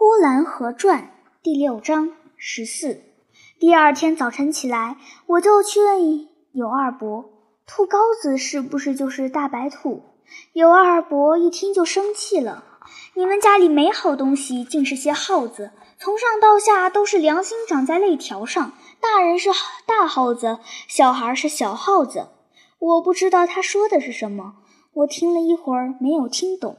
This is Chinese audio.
呼兰河传第六章十四第二天早晨起来我就去问尤二伯。兔羔子是不是就是大白兔？尤二伯一听就生气了。你们家里没好东西竟是些耗子。从上到下都是良心长在肋条上大人是大耗子小孩是小耗子。我不知道他说的是什么我听了一会儿没有听懂。